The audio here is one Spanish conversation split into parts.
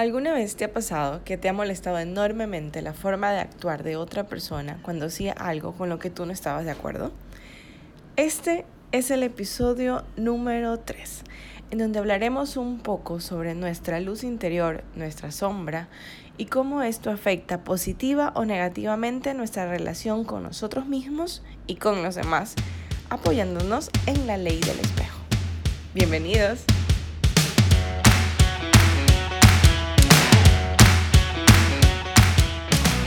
¿Alguna vez te ha pasado que te ha molestado enormemente la forma de actuar de otra persona cuando hacía algo con lo que tú no estabas de acuerdo? Este es el episodio número 3, en donde hablaremos un poco sobre nuestra luz interior, nuestra sombra, y cómo esto afecta positiva o negativamente nuestra relación con nosotros mismos y con los demás, apoyándonos en la ley del espejo. Bienvenidos.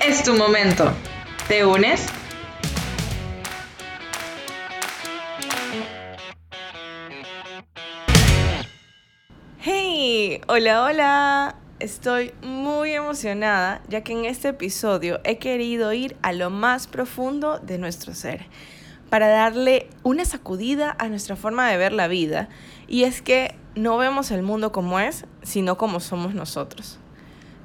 es tu momento. ¿Te unes? Hey, hola, hola. Estoy muy emocionada ya que en este episodio he querido ir a lo más profundo de nuestro ser para darle una sacudida a nuestra forma de ver la vida y es que no vemos el mundo como es, sino como somos nosotros.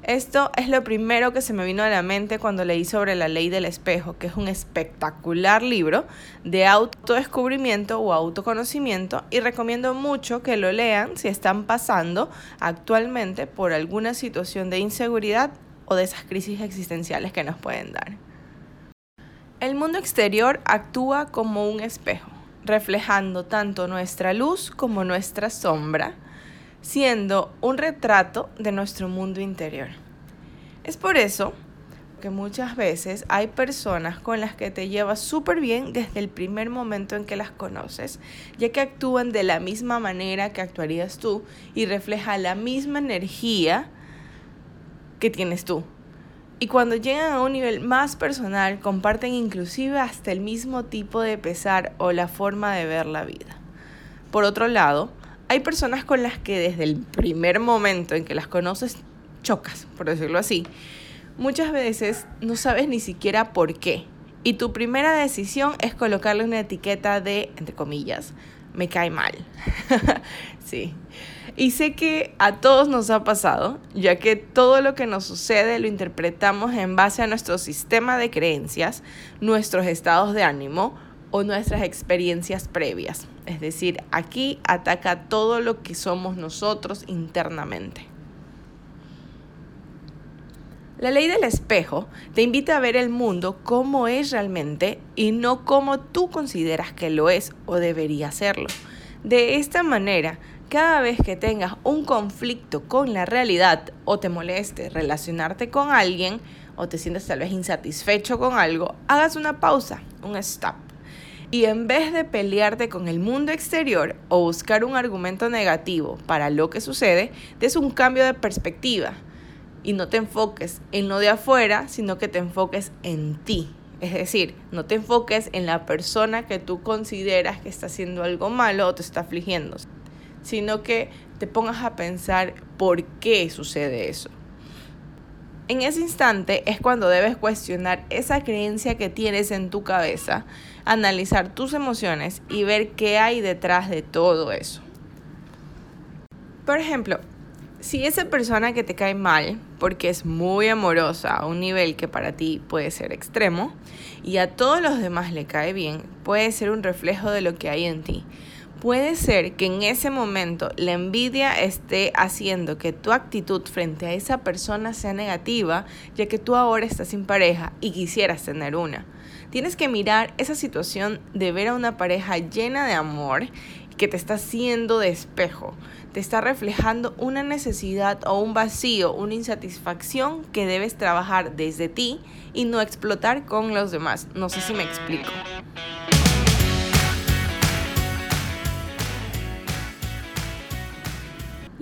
Esto es lo primero que se me vino a la mente cuando leí sobre la ley del espejo, que es un espectacular libro de autodescubrimiento o autoconocimiento y recomiendo mucho que lo lean si están pasando actualmente por alguna situación de inseguridad o de esas crisis existenciales que nos pueden dar. El mundo exterior actúa como un espejo, reflejando tanto nuestra luz como nuestra sombra siendo un retrato de nuestro mundo interior. Es por eso que muchas veces hay personas con las que te llevas súper bien desde el primer momento en que las conoces, ya que actúan de la misma manera que actuarías tú y refleja la misma energía que tienes tú. Y cuando llegan a un nivel más personal, comparten inclusive hasta el mismo tipo de pesar o la forma de ver la vida. Por otro lado, hay personas con las que desde el primer momento en que las conoces chocas, por decirlo así. Muchas veces no sabes ni siquiera por qué. Y tu primera decisión es colocarle una etiqueta de, entre comillas, me cae mal. sí. Y sé que a todos nos ha pasado, ya que todo lo que nos sucede lo interpretamos en base a nuestro sistema de creencias, nuestros estados de ánimo, o nuestras experiencias previas. Es decir, aquí ataca todo lo que somos nosotros internamente. La ley del espejo te invita a ver el mundo como es realmente y no como tú consideras que lo es o debería serlo. De esta manera, cada vez que tengas un conflicto con la realidad o te moleste relacionarte con alguien o te sientes tal vez insatisfecho con algo, hagas una pausa, un stop y en vez de pelearte con el mundo exterior o buscar un argumento negativo para lo que sucede, des un cambio de perspectiva y no te enfoques en lo de afuera, sino que te enfoques en ti. Es decir, no te enfoques en la persona que tú consideras que está haciendo algo malo o te está afligiendo, sino que te pongas a pensar por qué sucede eso. En ese instante es cuando debes cuestionar esa creencia que tienes en tu cabeza, analizar tus emociones y ver qué hay detrás de todo eso. Por ejemplo, si esa persona que te cae mal, porque es muy amorosa a un nivel que para ti puede ser extremo, y a todos los demás le cae bien, puede ser un reflejo de lo que hay en ti. Puede ser que en ese momento la envidia esté haciendo que tu actitud frente a esa persona sea negativa, ya que tú ahora estás sin pareja y quisieras tener una. Tienes que mirar esa situación de ver a una pareja llena de amor que te está haciendo de espejo, te está reflejando una necesidad o un vacío, una insatisfacción que debes trabajar desde ti y no explotar con los demás. No sé si me explico.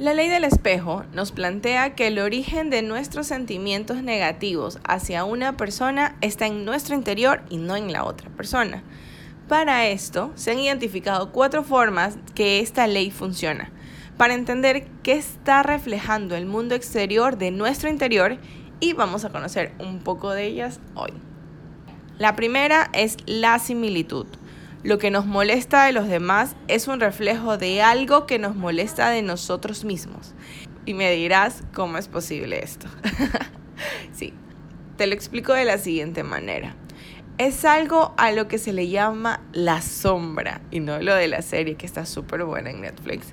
La ley del espejo nos plantea que el origen de nuestros sentimientos negativos hacia una persona está en nuestro interior y no en la otra persona. Para esto se han identificado cuatro formas que esta ley funciona. para entender qué está reflejando el mundo exterior de nuestro interior y vamos a conocer un poco de ellas hoy. La primera es la similitud. Lo que nos molesta de los demás es un reflejo de algo que nos molesta de nosotros mismos. Y me dirás, ¿cómo es posible esto? sí, te lo explico de la siguiente manera. Es algo a lo que se le llama la sombra, y no lo de la serie que está súper buena en Netflix.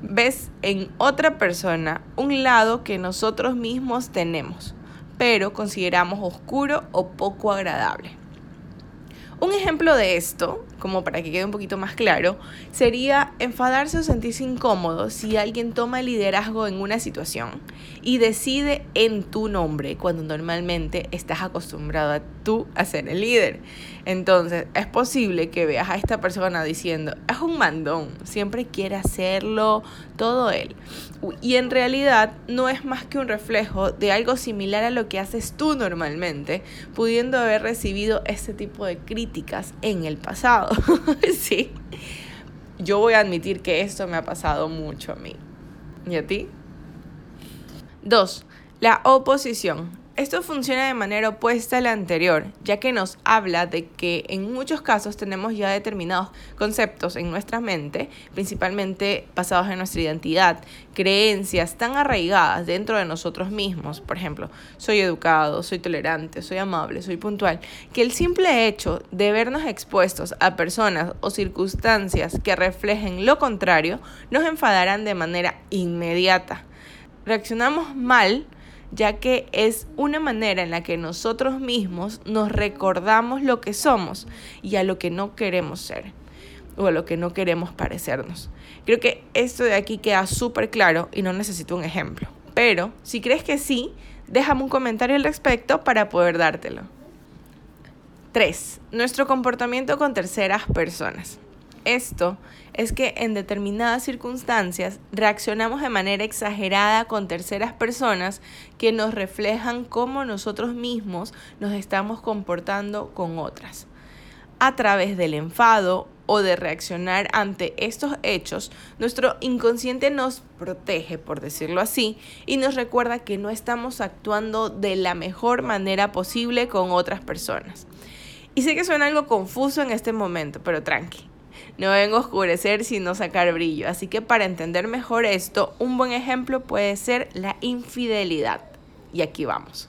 Ves en otra persona un lado que nosotros mismos tenemos, pero consideramos oscuro o poco agradable. Un ejemplo de esto, como para que quede un poquito más claro, sería enfadarse o sentirse incómodo si alguien toma el liderazgo en una situación y decide en tu nombre cuando normalmente estás acostumbrado a tú a ser el líder. Entonces, es posible que veas a esta persona diciendo, es un mandón, siempre quiere hacerlo todo él. Y en realidad no es más que un reflejo de algo similar a lo que haces tú normalmente, pudiendo haber recibido este tipo de críticas en el pasado. sí. Yo voy a admitir que esto me ha pasado mucho a mí. ¿Y a ti? Dos, la oposición. Esto funciona de manera opuesta a la anterior, ya que nos habla de que en muchos casos tenemos ya determinados conceptos en nuestra mente, principalmente basados en nuestra identidad, creencias tan arraigadas dentro de nosotros mismos, por ejemplo, soy educado, soy tolerante, soy amable, soy puntual, que el simple hecho de vernos expuestos a personas o circunstancias que reflejen lo contrario nos enfadarán de manera inmediata. Reaccionamos mal ya que es una manera en la que nosotros mismos nos recordamos lo que somos y a lo que no queremos ser o a lo que no queremos parecernos. Creo que esto de aquí queda súper claro y no necesito un ejemplo. Pero si crees que sí, déjame un comentario al respecto para poder dártelo. 3. Nuestro comportamiento con terceras personas. Esto es que en determinadas circunstancias reaccionamos de manera exagerada con terceras personas que nos reflejan cómo nosotros mismos nos estamos comportando con otras. A través del enfado o de reaccionar ante estos hechos, nuestro inconsciente nos protege, por decirlo así, y nos recuerda que no estamos actuando de la mejor manera posible con otras personas. Y sé que suena algo confuso en este momento, pero tranqui, no vengo a oscurecer sino sacar brillo. Así que para entender mejor esto, un buen ejemplo puede ser la infidelidad. Y aquí vamos.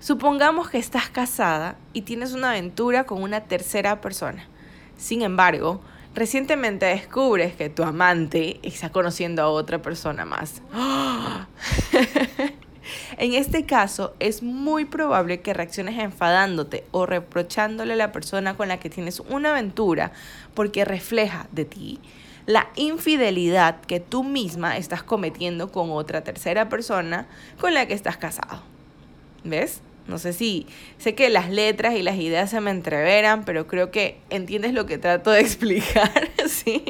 Supongamos que estás casada y tienes una aventura con una tercera persona. Sin embargo, recientemente descubres que tu amante está conociendo a otra persona más. En este caso, es muy probable que reacciones enfadándote o reprochándole a la persona con la que tienes una aventura porque refleja de ti la infidelidad que tú misma estás cometiendo con otra tercera persona con la que estás casado. ¿Ves? No sé si sé que las letras y las ideas se me entreveran, pero creo que entiendes lo que trato de explicar, ¿sí?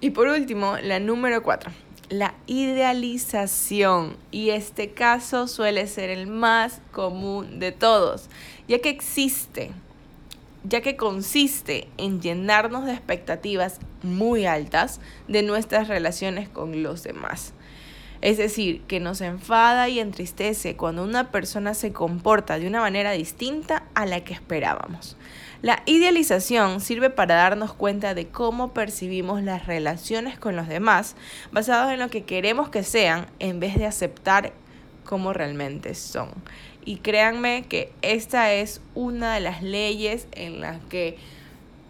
Y por último, la número cuatro la idealización y este caso suele ser el más común de todos, ya que existe, ya que consiste en llenarnos de expectativas muy altas de nuestras relaciones con los demás. Es decir, que nos enfada y entristece cuando una persona se comporta de una manera distinta a la que esperábamos. La idealización sirve para darnos cuenta de cómo percibimos las relaciones con los demás basados en lo que queremos que sean en vez de aceptar cómo realmente son. Y créanme que esta es una de las leyes en las que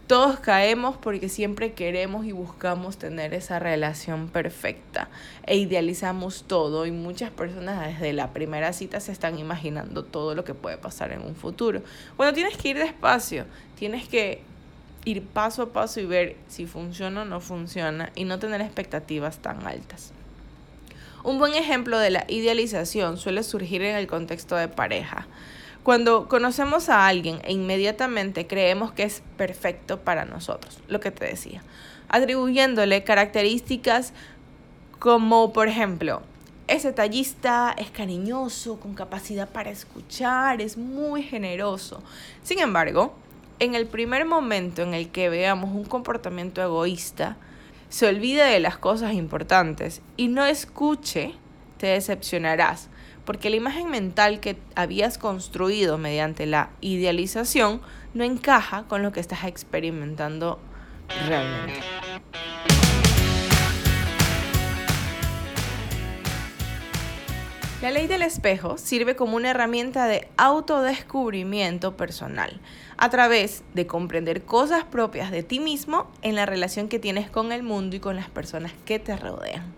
todos caemos porque siempre queremos y buscamos tener esa relación perfecta e idealizamos todo y muchas personas desde la primera cita se están imaginando todo lo que puede pasar en un futuro. Bueno, tienes que ir despacio, tienes que ir paso a paso y ver si funciona o no funciona y no tener expectativas tan altas. Un buen ejemplo de la idealización suele surgir en el contexto de pareja. Cuando conocemos a alguien e inmediatamente creemos que es perfecto para nosotros, lo que te decía, atribuyéndole características como, por ejemplo, es detallista, es cariñoso, con capacidad para escuchar, es muy generoso. Sin embargo, en el primer momento en el que veamos un comportamiento egoísta, se olvide de las cosas importantes y no escuche, te decepcionarás, porque la imagen mental que habías construido mediante la idealización no encaja con lo que estás experimentando realmente. La ley del espejo sirve como una herramienta de autodescubrimiento personal a través de comprender cosas propias de ti mismo en la relación que tienes con el mundo y con las personas que te rodean.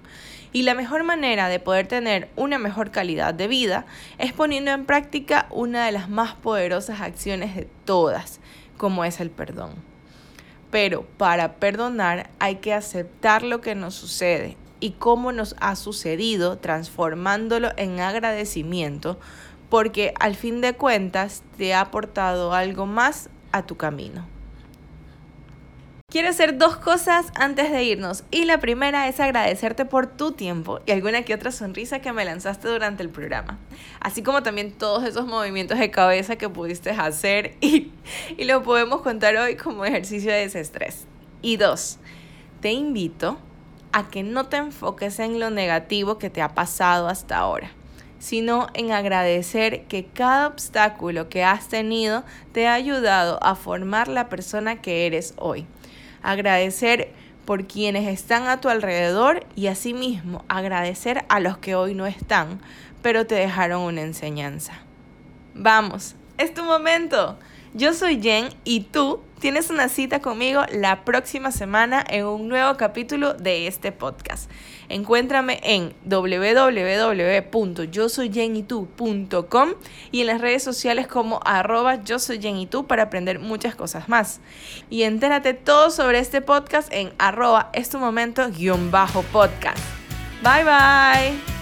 Y la mejor manera de poder tener una mejor calidad de vida es poniendo en práctica una de las más poderosas acciones de todas, como es el perdón. Pero para perdonar hay que aceptar lo que nos sucede y cómo nos ha sucedido, transformándolo en agradecimiento, porque al fin de cuentas te ha aportado algo más a tu camino. Quiero hacer dos cosas antes de irnos y la primera es agradecerte por tu tiempo y alguna que otra sonrisa que me lanzaste durante el programa, así como también todos esos movimientos de cabeza que pudiste hacer y, y lo podemos contar hoy como ejercicio de desestrés. Y dos, te invito a que no te enfoques en lo negativo que te ha pasado hasta ahora, sino en agradecer que cada obstáculo que has tenido te ha ayudado a formar la persona que eres hoy. Agradecer por quienes están a tu alrededor y asimismo agradecer a los que hoy no están, pero te dejaron una enseñanza. Vamos, es tu momento. Yo soy Jen y tú tienes una cita conmigo la próxima semana en un nuevo capítulo de este podcast. Encuéntrame en www.yosoyjenitú.com y en las redes sociales como arroba yo soy para aprender muchas cosas más. Y entérate todo sobre este podcast en arroba es tu momento guion bajo podcast. Bye bye.